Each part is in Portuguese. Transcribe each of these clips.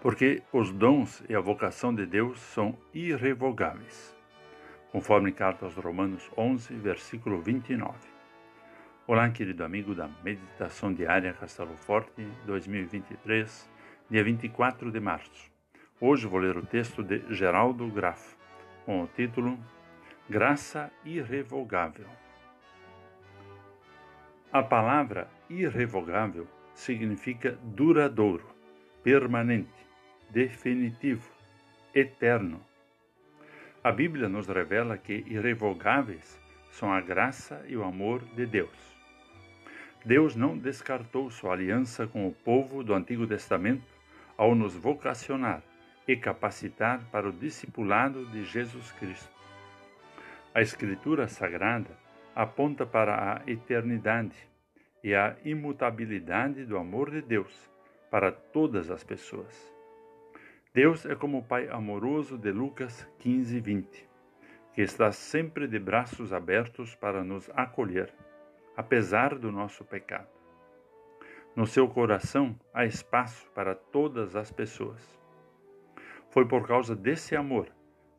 porque os dons e a vocação de Deus são irrevogáveis, conforme carta aos Romanos 11, versículo 29. Olá, querido amigo da Meditação Diária Castelo Forte 2023, dia 24 de março. Hoje vou ler o texto de Geraldo Graf, com o título Graça Irrevogável. A palavra irrevogável significa duradouro, permanente, definitivo, eterno. A Bíblia nos revela que irrevogáveis são a graça e o amor de Deus. Deus não descartou sua aliança com o povo do Antigo Testamento ao nos vocacionar e capacitar para o discipulado de Jesus Cristo. A Escritura Sagrada aponta para a eternidade e a imutabilidade do amor de Deus para todas as pessoas. Deus é como o Pai amoroso de Lucas 15, 20, que está sempre de braços abertos para nos acolher, apesar do nosso pecado. No seu coração há espaço para todas as pessoas. Foi por causa desse amor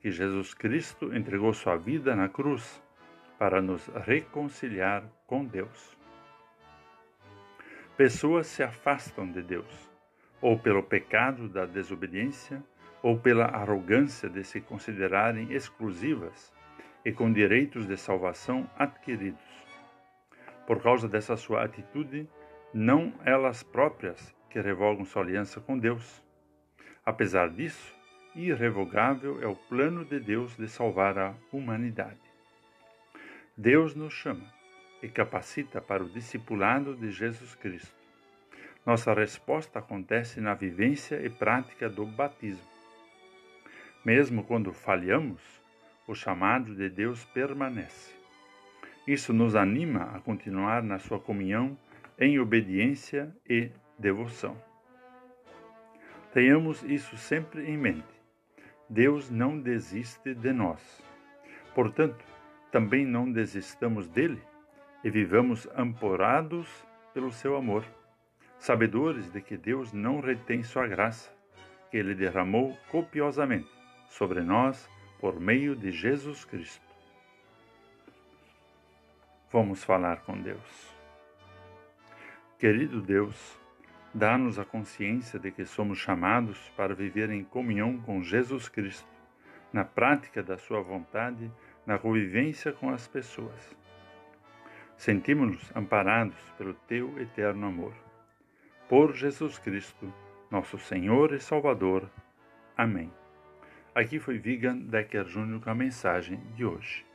que Jesus Cristo entregou sua vida na cruz para nos reconciliar com Deus. Pessoas se afastam de Deus, ou pelo pecado da desobediência, ou pela arrogância de se considerarem exclusivas e com direitos de salvação adquiridos. Por causa dessa sua atitude, não elas próprias que revogam sua aliança com Deus. Apesar disso, irrevogável é o plano de Deus de salvar a humanidade. Deus nos chama e capacita para o discipulado de Jesus Cristo. Nossa resposta acontece na vivência e prática do batismo. Mesmo quando falhamos, o chamado de Deus permanece. Isso nos anima a continuar na sua comunhão em obediência e devoção. Tenhamos isso sempre em mente. Deus não desiste de nós. Portanto, também não desistamos dele e vivamos amparados pelo seu amor, sabedores de que Deus não retém sua graça, que ele derramou copiosamente sobre nós por meio de Jesus Cristo. Vamos falar com Deus. Querido Deus, dá-nos a consciência de que somos chamados para viver em comunhão com Jesus Cristo, na prática da Sua vontade, na convivência com as pessoas sentimos-nos amparados pelo teu eterno amor. Por Jesus Cristo, nosso Senhor e Salvador. Amém. Aqui foi Vigan Decker Júnior com a mensagem de hoje.